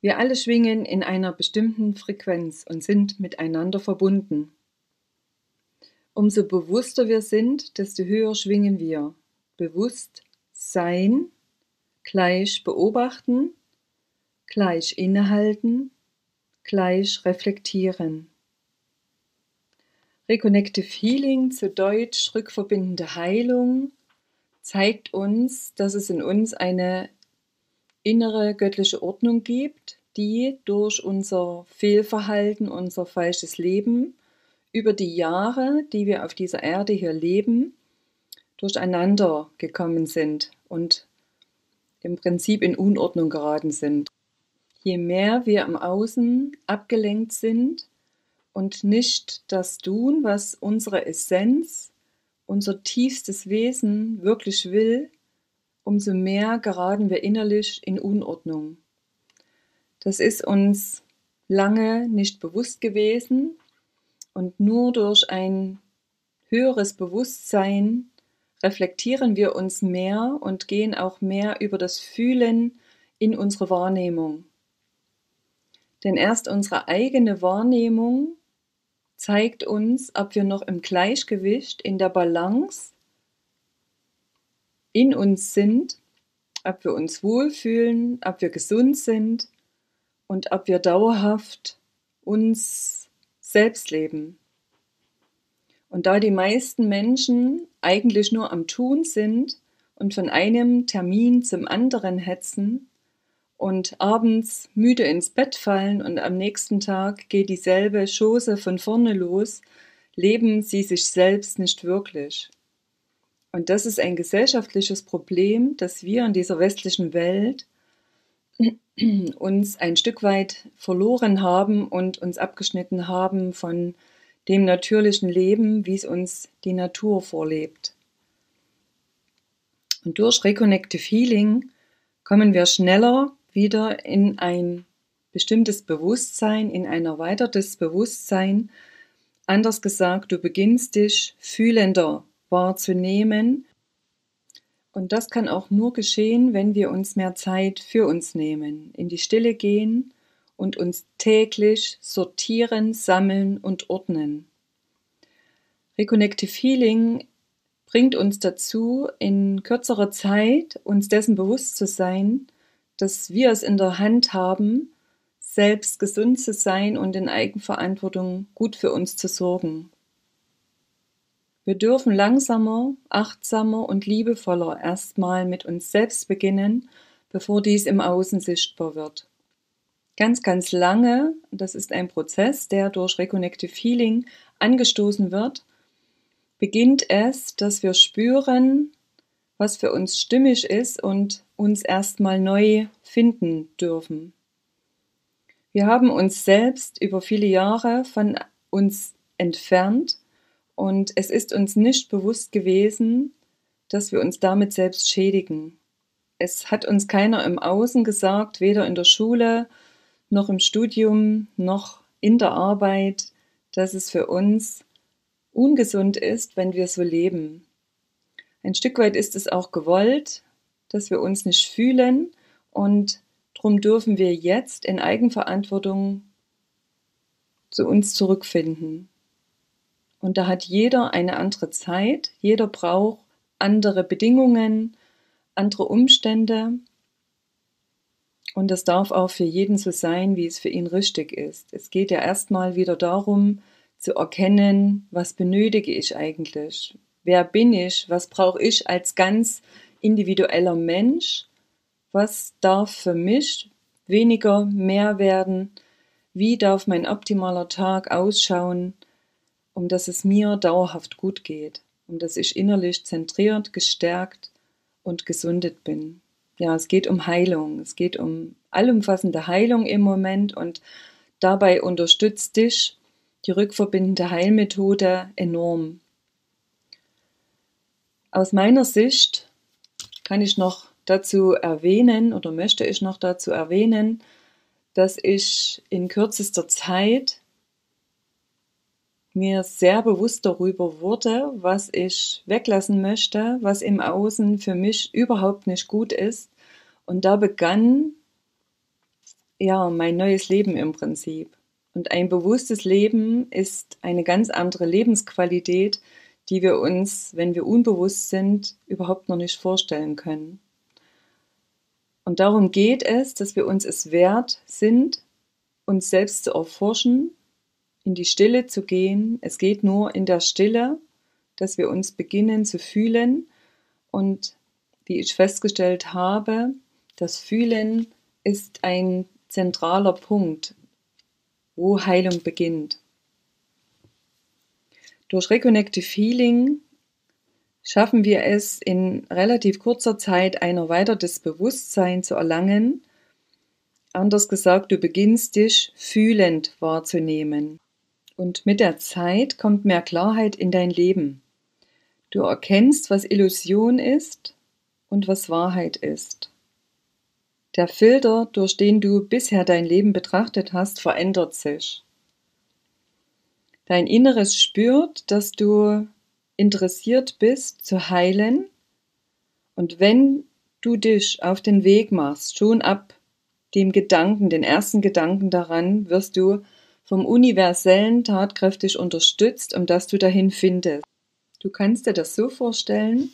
Wir alle schwingen in einer bestimmten Frequenz und sind miteinander verbunden. Umso bewusster wir sind, desto höher schwingen wir. Bewusst sein, gleich beobachten, gleich innehalten, gleich reflektieren. Reconnective Healing, zu Deutsch rückverbindende Heilung, zeigt uns, dass es in uns eine innere göttliche Ordnung gibt, die durch unser Fehlverhalten, unser falsches Leben über die Jahre, die wir auf dieser Erde hier leben, durcheinander gekommen sind und im Prinzip in Unordnung geraten sind. Je mehr wir im Außen abgelenkt sind und nicht das tun, was unsere Essenz, unser tiefstes Wesen wirklich will, umso mehr geraten wir innerlich in Unordnung. Das ist uns lange nicht bewusst gewesen und nur durch ein höheres Bewusstsein reflektieren wir uns mehr und gehen auch mehr über das Fühlen in unsere Wahrnehmung. Denn erst unsere eigene Wahrnehmung zeigt uns, ob wir noch im Gleichgewicht, in der Balance in uns sind, ob wir uns wohlfühlen, ob wir gesund sind und ob wir dauerhaft uns selbst leben. Und da die meisten Menschen eigentlich nur am Tun sind und von einem Termin zum anderen hetzen und abends müde ins Bett fallen und am nächsten Tag geht dieselbe Chose von vorne los, leben sie sich selbst nicht wirklich. Und das ist ein gesellschaftliches Problem, dass wir in dieser westlichen Welt uns ein Stück weit verloren haben und uns abgeschnitten haben von dem natürlichen Leben, wie es uns die Natur vorlebt. Und durch Reconnective Healing kommen wir schneller wieder in ein bestimmtes Bewusstsein, in ein erweitertes Bewusstsein. Anders gesagt, du beginnst dich fühlender wahrzunehmen. Und das kann auch nur geschehen, wenn wir uns mehr Zeit für uns nehmen, in die Stille gehen und uns täglich sortieren, sammeln und ordnen. Reconnective Healing bringt uns dazu, in kürzerer Zeit uns dessen bewusst zu sein, dass wir es in der Hand haben, selbst gesund zu sein und in Eigenverantwortung gut für uns zu sorgen. Wir dürfen langsamer, achtsamer und liebevoller erstmal mit uns selbst beginnen, bevor dies im Außen sichtbar wird. Ganz, ganz lange, das ist ein Prozess, der durch Reconnective Healing angestoßen wird, beginnt es, dass wir spüren, was für uns stimmig ist und uns erstmal neu finden dürfen. Wir haben uns selbst über viele Jahre von uns entfernt und es ist uns nicht bewusst gewesen, dass wir uns damit selbst schädigen. Es hat uns keiner im Außen gesagt, weder in der Schule noch im Studium noch in der Arbeit, dass es für uns ungesund ist, wenn wir so leben. Ein Stück weit ist es auch gewollt, dass wir uns nicht fühlen und darum dürfen wir jetzt in Eigenverantwortung zu uns zurückfinden. Und da hat jeder eine andere Zeit, jeder braucht andere Bedingungen, andere Umstände. Und das darf auch für jeden so sein, wie es für ihn richtig ist. Es geht ja erstmal wieder darum, zu erkennen, was benötige ich eigentlich? Wer bin ich? Was brauche ich als ganz individueller Mensch? Was darf für mich weniger mehr werden? Wie darf mein optimaler Tag ausschauen? Um dass es mir dauerhaft gut geht, um dass ich innerlich zentriert, gestärkt und gesundet bin. ja, es geht um Heilung. Es geht um allumfassende Heilung im Moment und dabei unterstützt dich die rückverbindende Heilmethode enorm. Aus meiner Sicht kann ich noch dazu erwähnen oder möchte ich noch dazu erwähnen, dass ich in kürzester Zeit mir sehr bewusst darüber wurde, was ich weglassen möchte, was im Außen für mich überhaupt nicht gut ist. Und da begann ja mein neues Leben im Prinzip. Und ein bewusstes Leben ist eine ganz andere Lebensqualität, die wir uns, wenn wir unbewusst sind, überhaupt noch nicht vorstellen können. Und darum geht es, dass wir uns es wert sind, uns selbst zu erforschen, in die Stille zu gehen. Es geht nur in der Stille, dass wir uns beginnen zu fühlen. Und wie ich festgestellt habe, das Fühlen ist ein zentraler Punkt, wo Heilung beginnt. Durch Reconnective Healing schaffen wir es in relativ kurzer Zeit ein erweitertes Bewusstsein zu erlangen. Anders gesagt, du beginnst dich fühlend wahrzunehmen. Und mit der Zeit kommt mehr Klarheit in dein Leben. Du erkennst, was Illusion ist und was Wahrheit ist. Der Filter, durch den du bisher dein Leben betrachtet hast, verändert sich. Dein Inneres spürt, dass du interessiert bist zu heilen und wenn du dich auf den Weg machst, schon ab dem Gedanken, den ersten Gedanken daran, wirst du vom Universellen tatkräftig unterstützt, um dass du dahin findest. Du kannst dir das so vorstellen,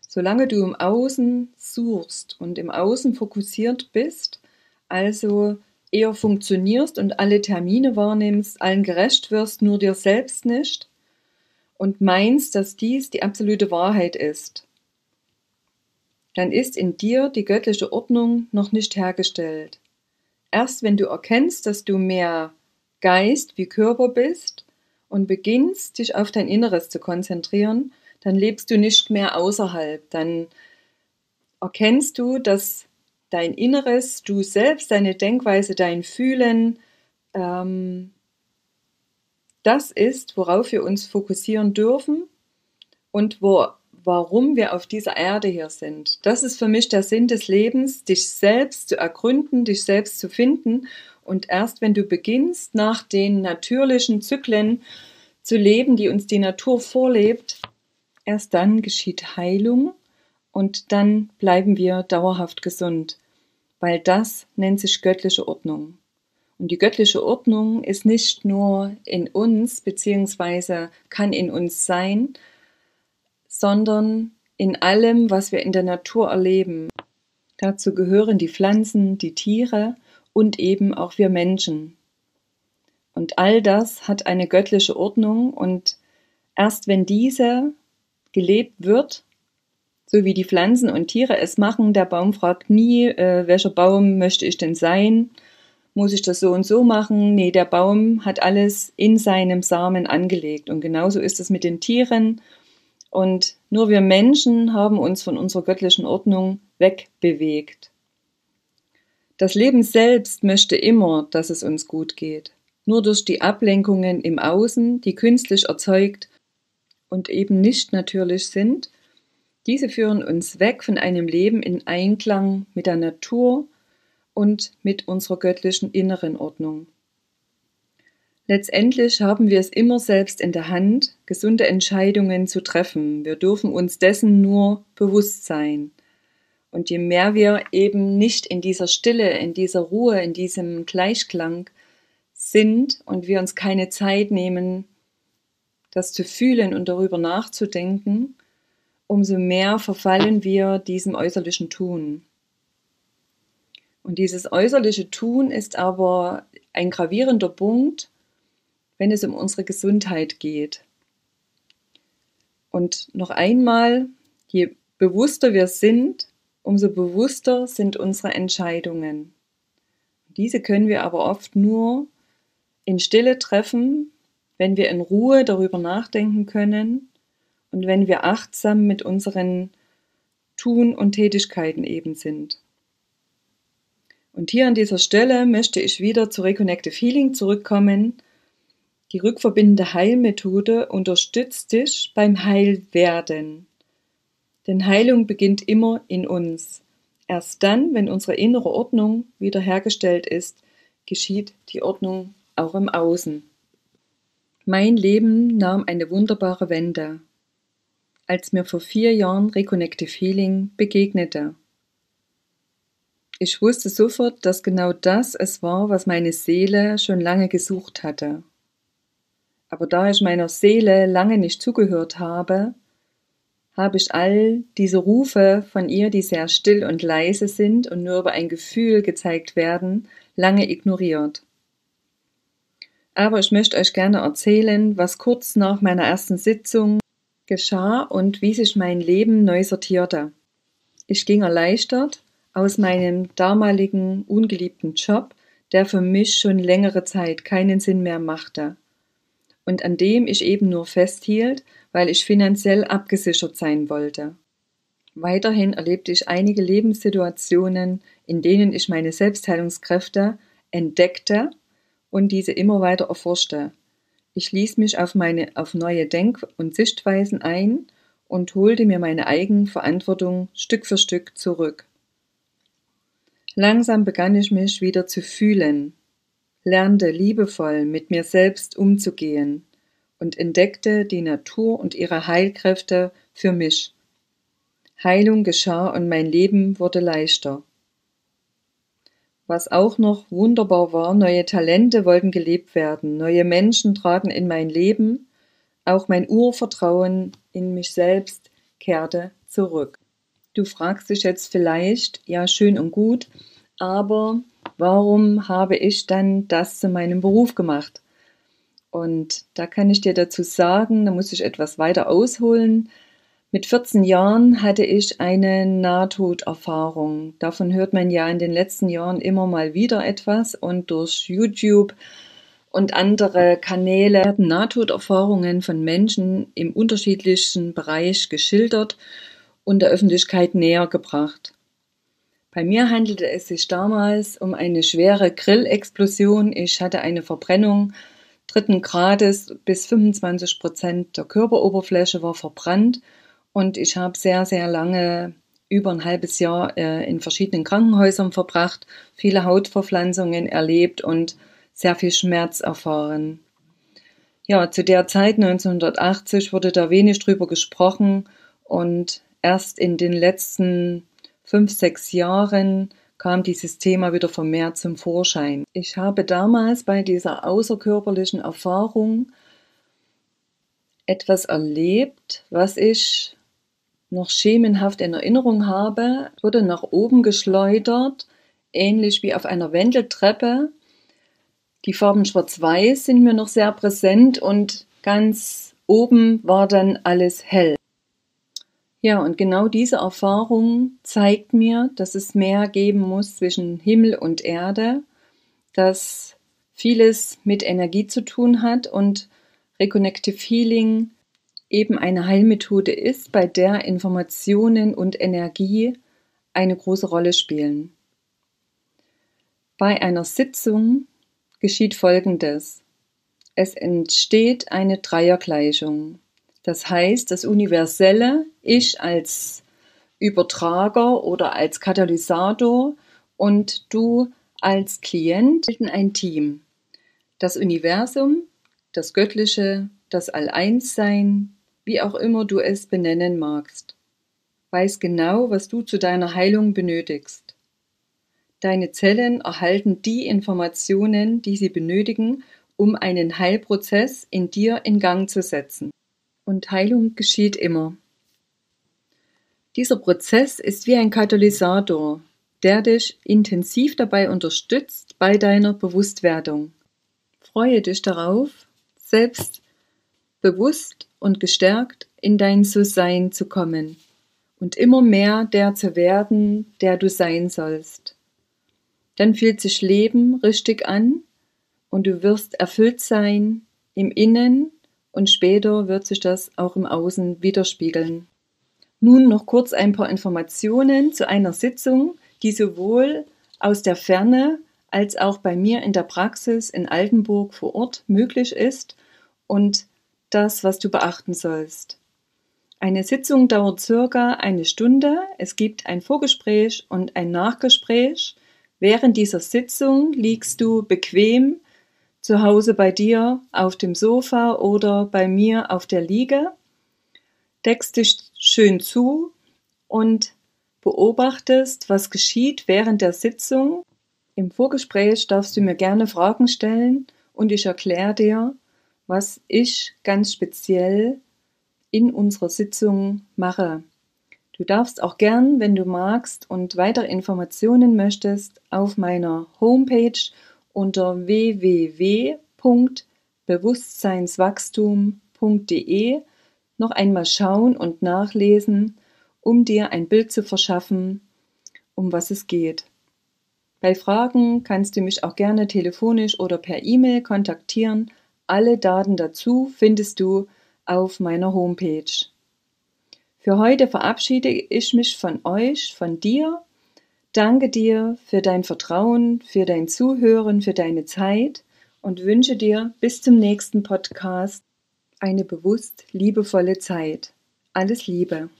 solange du im Außen suchst und im Außen fokussiert bist, also eher funktionierst und alle Termine wahrnimmst, allen gerecht wirst, nur dir selbst nicht, und meinst, dass dies die absolute Wahrheit ist, dann ist in dir die göttliche Ordnung noch nicht hergestellt. Erst wenn du erkennst, dass du mehr Geist wie Körper bist und beginnst, dich auf dein Inneres zu konzentrieren, dann lebst du nicht mehr außerhalb. Dann erkennst du, dass dein Inneres, du selbst, deine Denkweise, dein Fühlen, ähm, das ist, worauf wir uns fokussieren dürfen und wo, warum wir auf dieser Erde hier sind. Das ist für mich der Sinn des Lebens, dich selbst zu ergründen, dich selbst zu finden. Und erst wenn du beginnst, nach den natürlichen Zyklen zu leben, die uns die Natur vorlebt, erst dann geschieht Heilung und dann bleiben wir dauerhaft gesund, weil das nennt sich göttliche Ordnung. Und die göttliche Ordnung ist nicht nur in uns, beziehungsweise kann in uns sein, sondern in allem, was wir in der Natur erleben. Dazu gehören die Pflanzen, die Tiere und eben auch wir Menschen. Und all das hat eine göttliche Ordnung und erst wenn diese gelebt wird, so wie die Pflanzen und Tiere es machen, der Baum fragt nie, äh, welcher Baum möchte ich denn sein, muss ich das so und so machen? Nee, der Baum hat alles in seinem Samen angelegt. Und genauso ist es mit den Tieren. Und nur wir Menschen haben uns von unserer göttlichen Ordnung wegbewegt. Das Leben selbst möchte immer, dass es uns gut geht. Nur durch die Ablenkungen im Außen, die künstlich erzeugt und eben nicht natürlich sind, diese führen uns weg von einem Leben in Einklang mit der Natur, und mit unserer göttlichen inneren Ordnung. Letztendlich haben wir es immer selbst in der Hand, gesunde Entscheidungen zu treffen. Wir dürfen uns dessen nur bewusst sein. Und je mehr wir eben nicht in dieser Stille, in dieser Ruhe, in diesem Gleichklang sind und wir uns keine Zeit nehmen, das zu fühlen und darüber nachzudenken, umso mehr verfallen wir diesem äußerlichen Tun. Und dieses äußerliche Tun ist aber ein gravierender Punkt, wenn es um unsere Gesundheit geht. Und noch einmal, je bewusster wir sind, umso bewusster sind unsere Entscheidungen. Diese können wir aber oft nur in Stille treffen, wenn wir in Ruhe darüber nachdenken können und wenn wir achtsam mit unseren Tun und Tätigkeiten eben sind. Und hier an dieser Stelle möchte ich wieder zu Reconnective Healing zurückkommen. Die rückverbindende Heilmethode unterstützt dich beim Heilwerden. Denn Heilung beginnt immer in uns. Erst dann, wenn unsere innere Ordnung wiederhergestellt ist, geschieht die Ordnung auch im Außen. Mein Leben nahm eine wunderbare Wende, als mir vor vier Jahren Reconnective Healing begegnete. Ich wusste sofort, dass genau das es war, was meine Seele schon lange gesucht hatte. Aber da ich meiner Seele lange nicht zugehört habe, habe ich all diese Rufe von ihr, die sehr still und leise sind und nur über ein Gefühl gezeigt werden, lange ignoriert. Aber ich möchte euch gerne erzählen, was kurz nach meiner ersten Sitzung geschah und wie sich mein Leben neu sortierte. Ich ging erleichtert aus meinem damaligen ungeliebten Job, der für mich schon längere Zeit keinen Sinn mehr machte und an dem ich eben nur festhielt, weil ich finanziell abgesichert sein wollte. Weiterhin erlebte ich einige Lebenssituationen, in denen ich meine Selbstheilungskräfte entdeckte und diese immer weiter erforschte. Ich ließ mich auf meine auf neue Denk- und Sichtweisen ein und holte mir meine Eigenverantwortung Stück für Stück zurück. Langsam begann ich mich wieder zu fühlen, lernte liebevoll mit mir selbst umzugehen und entdeckte die Natur und ihre Heilkräfte für mich. Heilung geschah und mein Leben wurde leichter. Was auch noch wunderbar war, neue Talente wollten gelebt werden, neue Menschen traten in mein Leben, auch mein Urvertrauen in mich selbst kehrte zurück. Du fragst dich jetzt vielleicht, ja schön und gut, aber warum habe ich dann das zu meinem Beruf gemacht? Und da kann ich dir dazu sagen, da muss ich etwas weiter ausholen. Mit 14 Jahren hatte ich eine Nahtoderfahrung. Davon hört man ja in den letzten Jahren immer mal wieder etwas und durch YouTube und andere Kanäle werden Nahtoderfahrungen von Menschen im unterschiedlichen Bereich geschildert und der Öffentlichkeit näher gebracht. Bei mir handelte es sich damals um eine schwere Grillexplosion. Ich hatte eine Verbrennung dritten Grades bis 25 Prozent der Körperoberfläche war verbrannt und ich habe sehr, sehr lange, über ein halbes Jahr äh, in verschiedenen Krankenhäusern verbracht, viele Hautverpflanzungen erlebt und sehr viel Schmerz erfahren. Ja, zu der Zeit 1980 wurde da wenig drüber gesprochen und erst in den letzten fünf, sechs Jahren kam dieses Thema wieder vermehrt zum Vorschein. Ich habe damals bei dieser außerkörperlichen Erfahrung etwas erlebt, was ich noch schemenhaft in Erinnerung habe, wurde nach oben geschleudert, ähnlich wie auf einer Wendeltreppe. Die Farben schwarz-weiß sind mir noch sehr präsent und ganz oben war dann alles hell. Ja, und genau diese Erfahrung zeigt mir, dass es mehr geben muss zwischen Himmel und Erde, dass vieles mit Energie zu tun hat und Reconnective Healing eben eine Heilmethode ist, bei der Informationen und Energie eine große Rolle spielen. Bei einer Sitzung geschieht Folgendes. Es entsteht eine Dreiergleichung. Das heißt, das universelle Ich als Übertrager oder als Katalysator und du als Klient bilden ein Team. Das Universum, das Göttliche, das All-Eins-Sein, wie auch immer du es benennen magst, weiß genau, was du zu deiner Heilung benötigst. Deine Zellen erhalten die Informationen, die sie benötigen, um einen Heilprozess in dir in Gang zu setzen und Heilung geschieht immer. Dieser Prozess ist wie ein Katalysator, der dich intensiv dabei unterstützt bei deiner Bewusstwerdung. Freue dich darauf, selbst bewusst und gestärkt in dein So-Sein zu kommen und immer mehr der zu werden, der du sein sollst. Dann fühlt sich Leben richtig an und du wirst erfüllt sein im Innen und später wird sich das auch im Außen widerspiegeln. Nun noch kurz ein paar Informationen zu einer Sitzung, die sowohl aus der Ferne als auch bei mir in der Praxis in Altenburg vor Ort möglich ist und das, was du beachten sollst. Eine Sitzung dauert circa eine Stunde. Es gibt ein Vorgespräch und ein Nachgespräch. Während dieser Sitzung liegst du bequem zu Hause bei dir auf dem Sofa oder bei mir auf der Liege deckst dich schön zu und beobachtest, was geschieht während der Sitzung. Im Vorgespräch darfst du mir gerne Fragen stellen und ich erkläre dir, was ich ganz speziell in unserer Sitzung mache. Du darfst auch gern, wenn du magst und weitere Informationen möchtest, auf meiner Homepage unter www.bewusstseinswachstum.de noch einmal schauen und nachlesen, um dir ein Bild zu verschaffen, um was es geht. Bei Fragen kannst du mich auch gerne telefonisch oder per E-Mail kontaktieren. Alle Daten dazu findest du auf meiner Homepage. Für heute verabschiede ich mich von euch, von dir. Danke dir für dein Vertrauen, für dein Zuhören, für deine Zeit und wünsche dir bis zum nächsten Podcast eine bewusst liebevolle Zeit. Alles Liebe.